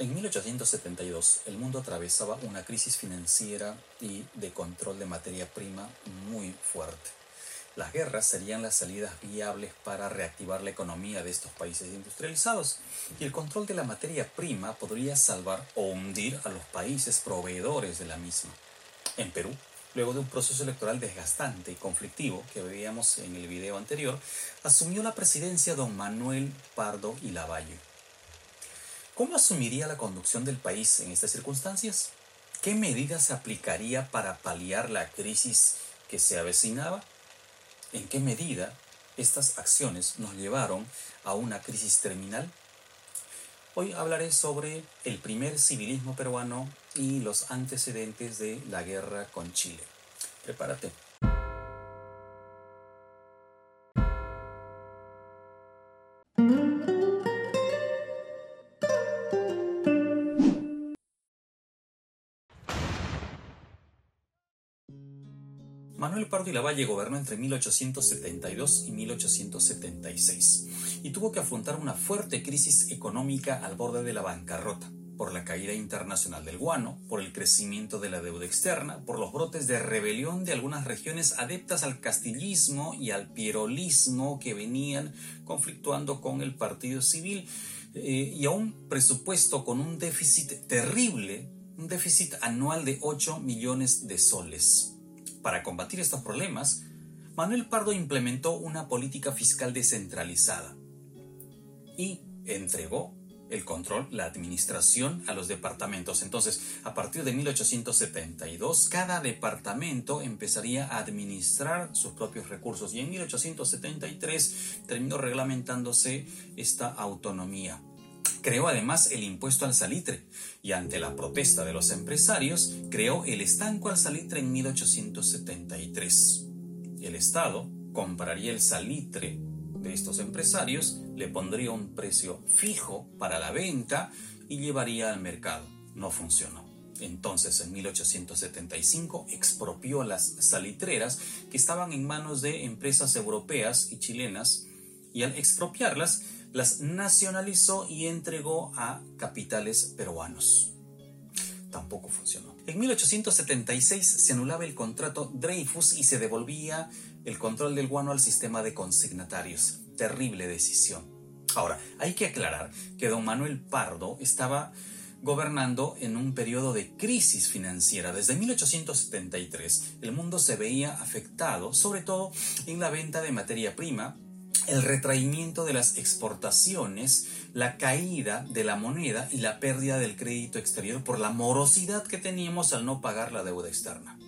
En 1872, el mundo atravesaba una crisis financiera y de control de materia prima muy fuerte. Las guerras serían las salidas viables para reactivar la economía de estos países industrializados y el control de la materia prima podría salvar o hundir a los países proveedores de la misma. En Perú, luego de un proceso electoral desgastante y conflictivo que veíamos en el video anterior, asumió la presidencia don Manuel Pardo y Lavalle ¿Cómo asumiría la conducción del país en estas circunstancias? ¿Qué medidas se aplicaría para paliar la crisis que se avecinaba? ¿En qué medida estas acciones nos llevaron a una crisis terminal? Hoy hablaré sobre el primer civilismo peruano y los antecedentes de la guerra con Chile. Prepárate. Pardo y Lavalle gobernó entre 1872 y 1876 y tuvo que afrontar una fuerte crisis económica al borde de la bancarrota por la caída internacional del guano, por el crecimiento de la deuda externa, por los brotes de rebelión de algunas regiones adeptas al castillismo y al pierolismo que venían conflictuando con el Partido Civil eh, y a un presupuesto con un déficit terrible, un déficit anual de 8 millones de soles. Para combatir estos problemas, Manuel Pardo implementó una política fiscal descentralizada y entregó el control, la administración a los departamentos. Entonces, a partir de 1872, cada departamento empezaría a administrar sus propios recursos y en 1873 terminó reglamentándose esta autonomía. Creó además el impuesto al salitre y ante la protesta de los empresarios creó el estanco al salitre en 1873. El Estado compraría el salitre de estos empresarios, le pondría un precio fijo para la venta y llevaría al mercado. No funcionó. Entonces, en 1875, expropió las salitreras que estaban en manos de empresas europeas y chilenas y al expropiarlas, las nacionalizó y entregó a capitales peruanos. Tampoco funcionó. En 1876 se anulaba el contrato Dreyfus y se devolvía el control del guano al sistema de consignatarios. Terrible decisión. Ahora, hay que aclarar que don Manuel Pardo estaba gobernando en un periodo de crisis financiera. Desde 1873 el mundo se veía afectado, sobre todo en la venta de materia prima, el retraimiento de las exportaciones, la caída de la moneda y la pérdida del crédito exterior por la morosidad que teníamos al no pagar la deuda externa.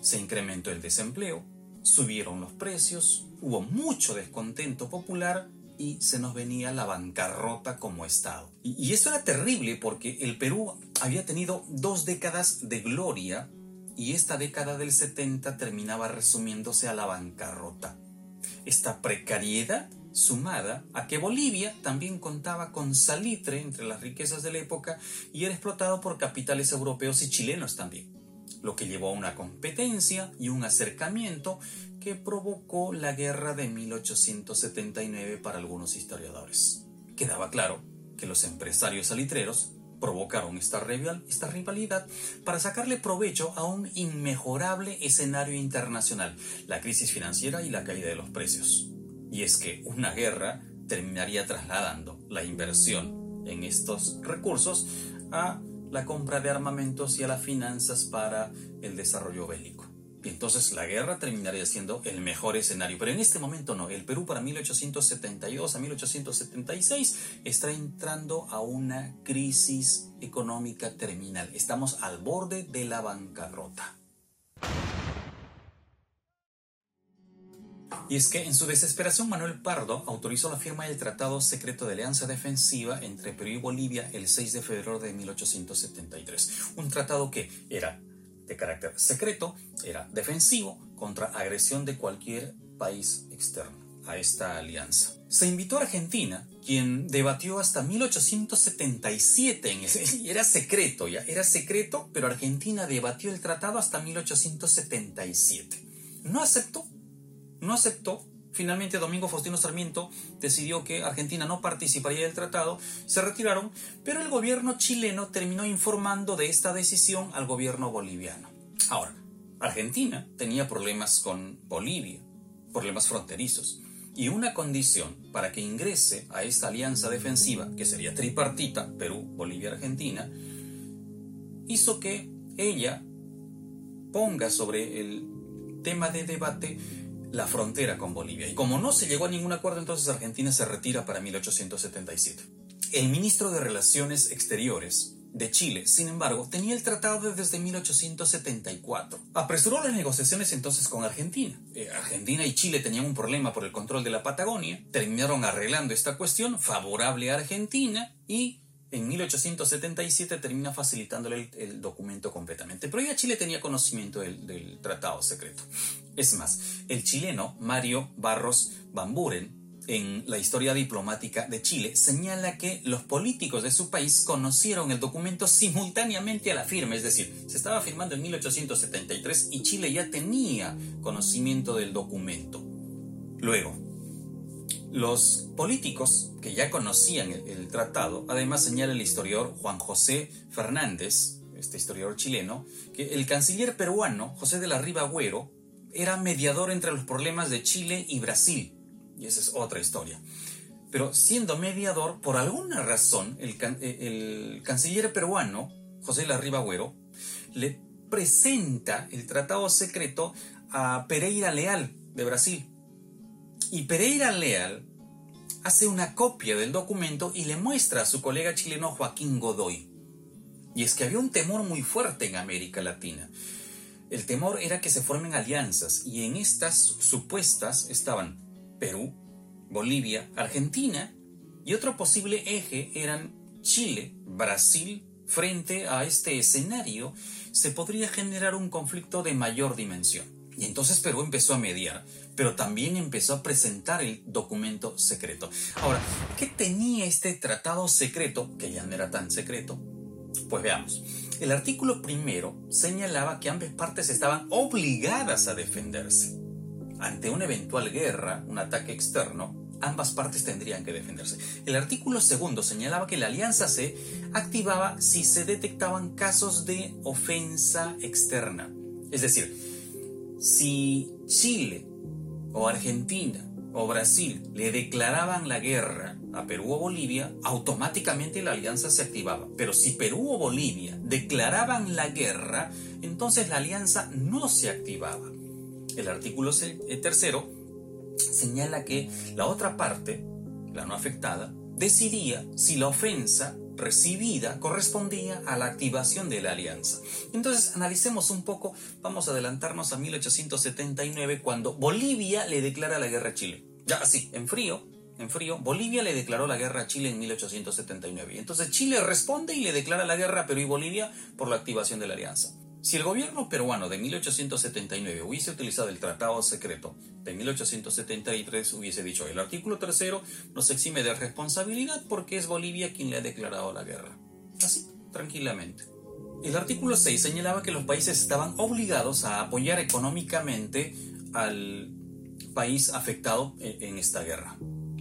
Se incrementó el desempleo, subieron los precios, hubo mucho descontento popular y se nos venía la bancarrota como Estado. Y, esto era terrible porque el Perú había tenido dos décadas de gloria y esta década del 70 terminaba resumiéndose a la bancarrota esta precariedad sumada a que Bolivia también contaba con salitre entre las riquezas de la época y era explotado por capitales europeos y chilenos también, lo que llevó a una competencia y un acercamiento que provocó la guerra de 1879 para algunos historiadores. Quedaba claro que los empresarios salitreros provocaron esta, esta rivalidad para sacarle provecho a un inmejorable escenario internacional, la crisis financiera y la caída de los precios. Y es que una guerra terminaría trasladando la inversión en estos recursos a la compra de armamentos y a las finanzas para el desarrollo bélico. Entonces la guerra terminaría siendo el mejor escenario. Pero en este momento no. El Perú para 1872 a 1876 está entrando a una crisis económica terminal. Estamos al borde de la bancarrota. Y es que en su desesperación Manuel Pardo autorizó la firma del Tratado Secreto de Alianza Defensiva entre Perú y Bolivia el 6 de febrero de 1873. Un tratado que era de carácter secreto, era defensivo contra agresión de cualquier país externo a esta alianza. Se invitó a Argentina, quien debatió hasta 1877 en ese, y era secreto ya, era secreto, pero Argentina debatió el tratado hasta 1877. No aceptó, no aceptó Finalmente, Domingo Faustino Sarmiento decidió que Argentina no participaría del tratado, se retiraron, pero el gobierno chileno terminó informando de esta decisión al gobierno boliviano. Ahora, Argentina tenía problemas con Bolivia, problemas fronterizos, y una condición para que ingrese a esta alianza defensiva, que sería tripartita, Perú, Bolivia, Argentina, hizo que ella ponga sobre el tema de debate la frontera con Bolivia. Y como no se llegó a ningún acuerdo, entonces Argentina se retira para 1877. El ministro de Relaciones Exteriores de Chile, sin embargo, tenía el tratado desde 1874. Apresuró las negociaciones entonces con Argentina. Eh, Argentina y Chile tenían un problema por el control de la Patagonia, terminaron arreglando esta cuestión favorable a Argentina y en 1877 termina facilitándole el, documento completamente. Pero ya Chile tenía conocimiento del, tratado secreto. Es más, el chileno Mario Barros Bamburen, en la historia diplomática de Chile, señala que los políticos de su país conocieron el documento simultáneamente a la firma, es decir, se estaba firmando en 1873 y Chile ya tenía conocimiento del documento. Luego, los políticos que ya conocían el, tratado, además señala el historiador Juan José Fernández, este historiador chileno, que el canciller peruano José de la Riva Agüero era mediador entre los problemas de Chile y Brasil. Y esa es otra historia. Pero siendo mediador, por alguna razón, el, el canciller peruano, José de la Riva Agüero, le presenta el tratado secreto a Pereira Leal de Brasil y Pereira Leal hace una copia del documento y le muestra a su colega chileno Joaquín Godoy. Y es que había un temor muy fuerte en América Latina. El temor era que se formen alianzas y en estas supuestas estaban Perú, Bolivia, Argentina y otro posible eje eran Chile, Brasil. Frente a este escenario se podría generar un conflicto de mayor dimensión. Y entonces Perú empezó a mediar, pero también empezó a presentar el documento secreto. Ahora, ¿qué tenía este tratado secreto, que ya no era tan secreto? Pues veamos. El artículo primero señalaba que ambas partes estaban obligadas a defenderse. Ante una eventual guerra, un ataque externo, ambas partes tendrían que defenderse. El artículo segundo señalaba que la alianza se activaba si se detectaban casos de ofensa externa. Es decir, si Chile o Argentina o Brasil le declaraban la guerra a Perú o Bolivia, automáticamente la alianza se activaba. Pero si Perú o Bolivia declaraban la guerra, entonces la alianza no se activaba. El artículo eh, tercero señala que la otra parte, la no afectada, decidía si la ofensa recibida correspondía a la activación de la alianza. Entonces, analicemos un poco, vamos a adelantarnos a 1879, cuando Bolivia le declara la guerra a Chile. Ya así, en frío, en frío, Bolivia le declaró la guerra a Chile en 1879. Entonces Chile responde y le declara la guerra a y Bolivia por la activación de la alianza. Si el gobierno peruano de 1879 hubiese utilizado el tratado secreto de 1873, hubiese dicho, el artículo tercero nos exime de responsabilidad porque es Bolivia quien le ha declarado la guerra. Así, tranquilamente. El artículo 6 señalaba que los países estaban obligados a apoyar económicamente al país afectado en esta guerra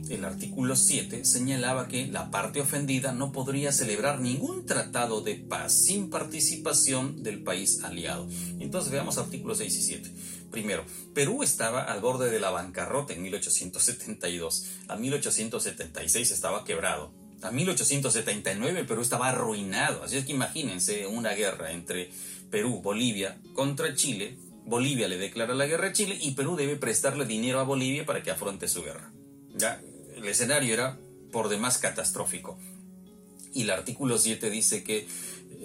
el artículo 7 señalaba que la parte ofendida no podría celebrar ningún tratado de paz sin participación del país aliado. Entonces veamos artículos 6 y 7. Primero, Perú estaba al borde de la bancarrota en 1872. A 1876 estaba quebrado. A 1879 Perú estaba arruinado. Así es que imagínense una guerra entre Perú, Bolivia contra Chile. Bolivia le declara la guerra a Chile y Perú debe prestarle dinero a Bolivia para que afronte su guerra. Ya, el escenario era por demás catastrófico. Y el artículo 7 dice que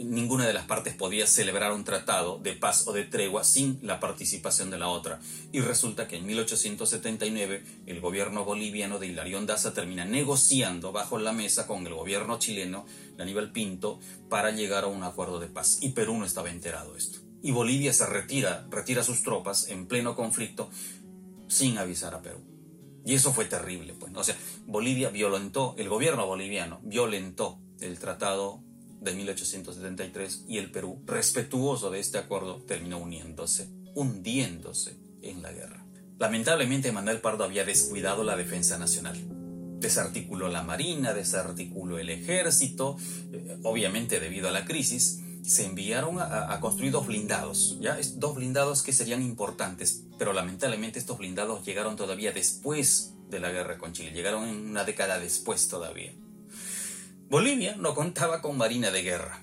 ninguna de las partes podía celebrar un tratado de paz o de tregua sin la participación de la otra. Y resulta que en 1879 el gobierno boliviano de Hilarión Daza termina negociando bajo la mesa con el gobierno chileno de Aníbal Pinto para llegar a un acuerdo de paz. Y Perú no estaba enterado de esto. Y Bolivia se retira, retira sus tropas en pleno conflicto sin avisar a Perú. Y eso fue terrible, pues. O sea, Bolivia violentó, el gobierno boliviano violentó el tratado de 1873 y el Perú, respetuoso de este acuerdo, terminó uniéndose, hundiéndose en la guerra. Lamentablemente Manuel Pardo había descuidado la defensa nacional. Desarticuló la marina, desarticuló el ejército, eh, obviamente debido a la crisis, se enviaron a, construir dos blindados, ¿ya? Dos blindados que serían importantes, pero lamentablemente estos blindados llegaron todavía después de la guerra con Chile, llegaron una década después todavía. Bolivia no contaba con marina de guerra.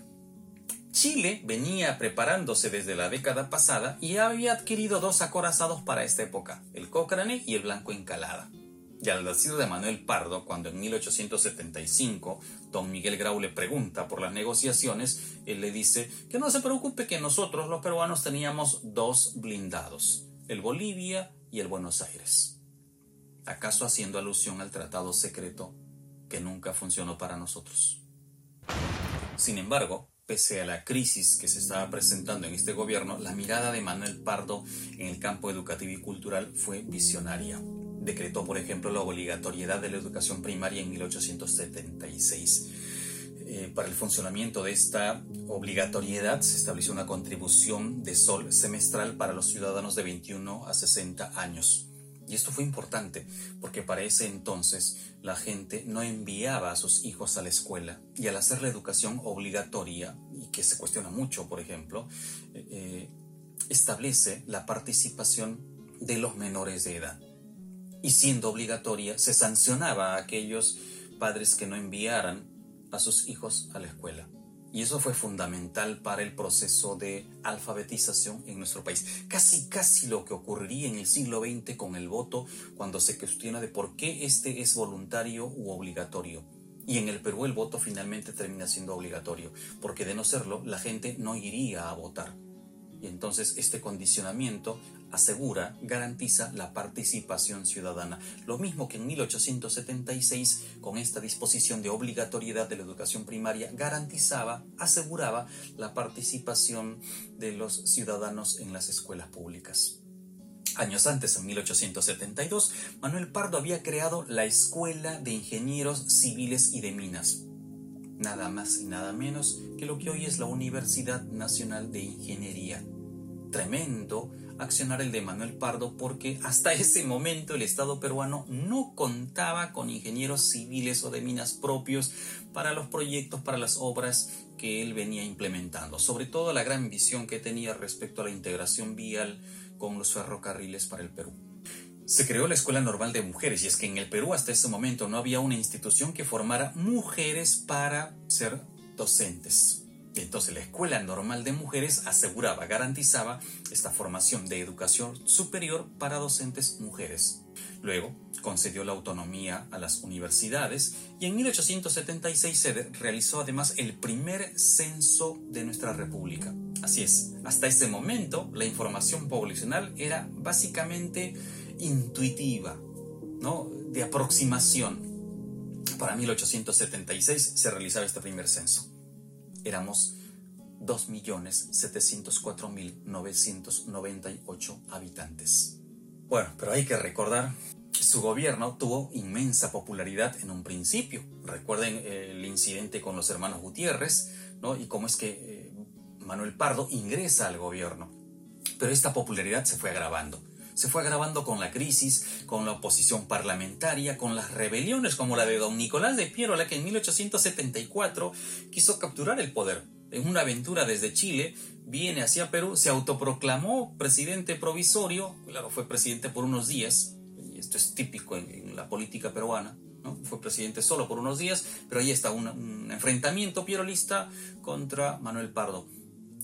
Chile venía preparándose desde la década pasada y había adquirido dos acorazados para esta época, el Cochrane y el Blanco Encalada. Y al nacido de Manuel Pardo, cuando en 1875 don Miguel Grau le pregunta por las negociaciones, él le dice que no se preocupe que nosotros los peruanos teníamos dos blindados, el Bolivia y el Buenos Aires. ¿Acaso haciendo alusión al tratado secreto que nunca funcionó para nosotros? Sin embargo, pese a la crisis que se estaba presentando en este gobierno, la mirada de Manuel Pardo en el campo educativo y cultural fue visionaria decretó, por ejemplo, la obligatoriedad de la educación primaria en 1876. Eh, para el funcionamiento de esta obligatoriedad se estableció una contribución de sol semestral para los ciudadanos de 21 a 60 años. Y esto fue importante porque para ese entonces la gente no enviaba a sus hijos a la escuela y al hacer la educación obligatoria, y que se cuestiona mucho, por ejemplo, eh, eh, establece la participación de los menores de edad y siendo obligatoria, se sancionaba a aquellos padres que no enviaran a sus hijos a la escuela. Y eso fue fundamental para el proceso de alfabetización en nuestro país. Casi, casi lo que ocurriría en el siglo XX con el voto cuando se cuestiona de por qué este es voluntario u obligatorio. Y en el Perú el voto finalmente termina siendo obligatorio, porque de no serlo, la gente no iría a votar. Y entonces este condicionamiento asegura, garantiza la participación ciudadana. Lo mismo que en 1876, con esta disposición de obligatoriedad de la educación primaria, garantizaba, aseguraba la participación de los ciudadanos en las escuelas públicas. Años antes, en 1872, Manuel Pardo había creado la Escuela de Ingenieros Civiles y de Minas, nada más y nada menos que lo que hoy es la Universidad Nacional de Ingeniería. Tremendo accionar el de Manuel Pardo porque hasta ese momento el Estado peruano no contaba con ingenieros civiles o de minas propios para los proyectos, para las obras que él venía implementando, sobre todo la gran visión que tenía respecto a la integración vial con los ferrocarriles para el Perú. Se creó la Escuela Normal de Mujeres y es que en el Perú hasta ese momento no había una institución que formara mujeres para ser docentes. Entonces la Escuela Normal de Mujeres aseguraba, garantizaba esta formación de educación superior para docentes mujeres. Luego concedió la autonomía a las universidades y en 1876 se realizó además el primer censo de nuestra república. Así es, hasta ese momento la información poblacional era básicamente intuitiva, ¿no? de aproximación. Para 1876 se realizaba este primer censo éramos 2.704.998 habitantes. Bueno, pero hay que recordar que su gobierno tuvo inmensa popularidad en un principio. Recuerden eh, el incidente con los hermanos Gutiérrez, ¿no? Y cómo es que eh, Manuel Pardo ingresa al gobierno. Pero esta popularidad se fue agravando se fue agravando con la crisis, con la oposición parlamentaria, con las rebeliones como la de don Nicolás de Piero, la que en 1874 quiso capturar el poder. En una aventura desde Chile, viene hacia Perú, se autoproclamó presidente provisorio, claro, fue presidente por unos días, y esto es típico en, la política peruana, ¿no? fue presidente solo por unos días, pero ahí está un, un enfrentamiento pierolista contra Manuel Pardo.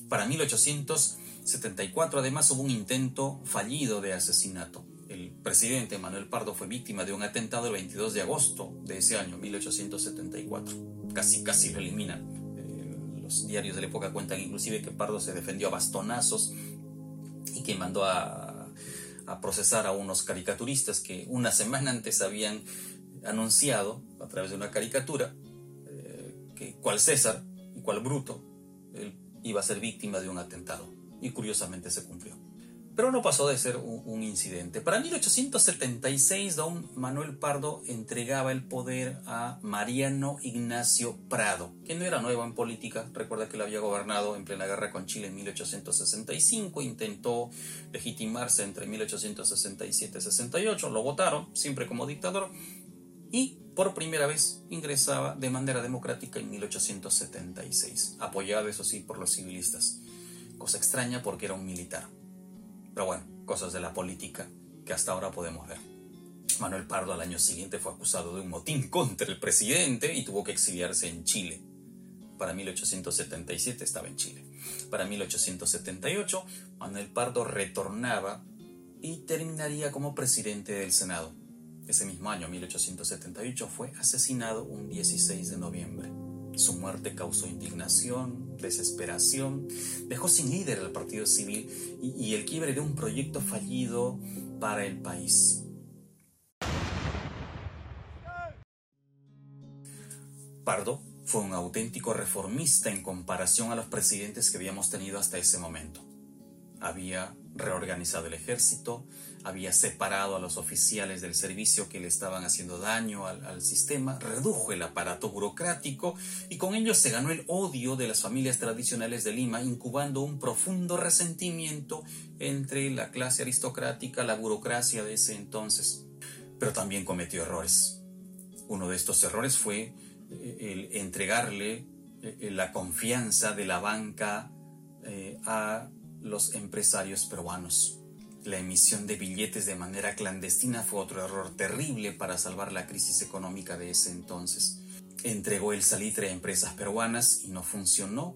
Para 1800 74 además hubo un intento fallido de asesinato. El presidente Manuel Pardo fue víctima de un atentado el 22 de agosto de ese año, 1874. Casi, casi lo eliminan. Eh, los diarios de la época cuentan inclusive que Pardo se defendió a bastonazos y que mandó a, procesar a unos caricaturistas que una semana antes habían anunciado a través de una caricatura eh, que cual César y cual Bruto iba a ser víctima de un atentado y curiosamente se cumplió. pero no pasó de ser un, incidente. Para 1876, don Manuel Pardo entregaba el poder a Mariano Ignacio Prado, que no era nuevo en política. Recuerda que él había gobernado en plena guerra con Chile en 1865, intentó legitimarse entre 1867 y 68, lo votaron, siempre como dictador, y por primera vez ingresaba de manera democrática en 1876, apoyado eso sí por los civilistas. Cosa extraña porque era un militar. Pero bueno, cosas de la política que hasta ahora podemos ver. Manuel Pardo al año siguiente fue acusado de un motín contra el presidente y tuvo que exiliarse en Chile. Para 1877 estaba en Chile. Para 1878, Manuel Pardo retornaba y terminaría como presidente del Senado. Ese mismo año, 1878, fue asesinado un 16 de noviembre. Su muerte causó indignación, desesperación, dejó sin líder al partido civil y, el quiebre de un proyecto fallido para el país. Pardo fue un auténtico reformista en comparación a los presidentes que habíamos tenido hasta ese momento. Había reorganizado el ejército, había separado a los oficiales del servicio que le estaban haciendo daño al, sistema, redujo el aparato burocrático y con ello se ganó el odio de las familias tradicionales de Lima, incubando un profundo resentimiento entre la clase aristocrática, la burocracia de ese entonces. Pero también cometió errores. Uno de estos errores fue eh, el entregarle eh, la confianza de la banca eh, a los empresarios peruanos. La emisión de billetes de manera clandestina fue otro error terrible para salvar la crisis económica de ese entonces. Entregó el salitre a empresas peruanas y no funcionó.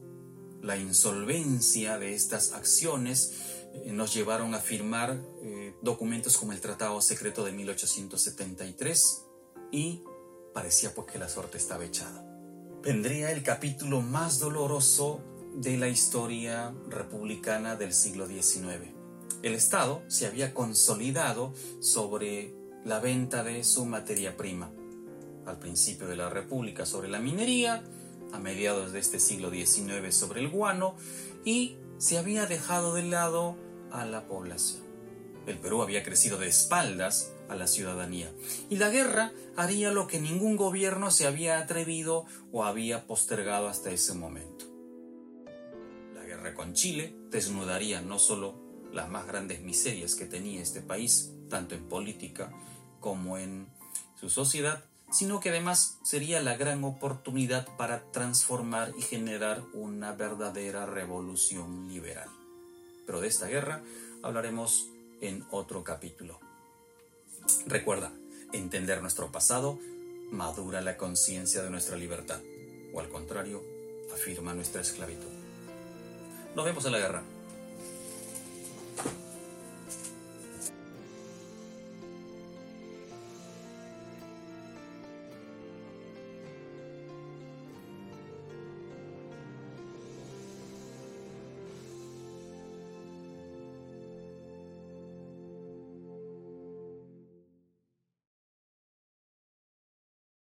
La insolvencia de estas acciones eh, nos llevaron a firmar eh, documentos como el Tratado Secreto de 1873 y parecía pues que la suerte estaba echada. Vendría el capítulo más doloroso de la historia republicana del siglo XIX el Estado se había consolidado sobre la venta de su materia prima. Al principio de la República sobre la minería, a mediados de este siglo XIX sobre el guano y se había dejado de lado a la población. El Perú había crecido de espaldas a la ciudadanía y la guerra haría lo que ningún gobierno se había atrevido o había postergado hasta ese momento. La guerra con Chile desnudaría no solo las más grandes miserias que tenía este país, tanto en política como en su sociedad, sino que además sería la gran oportunidad para transformar y generar una verdadera revolución liberal. Pero de esta guerra hablaremos en otro capítulo. Recuerda, entender nuestro pasado madura la conciencia de nuestra libertad, o al contrario, afirma nuestra esclavitud. Nos vemos en la guerra.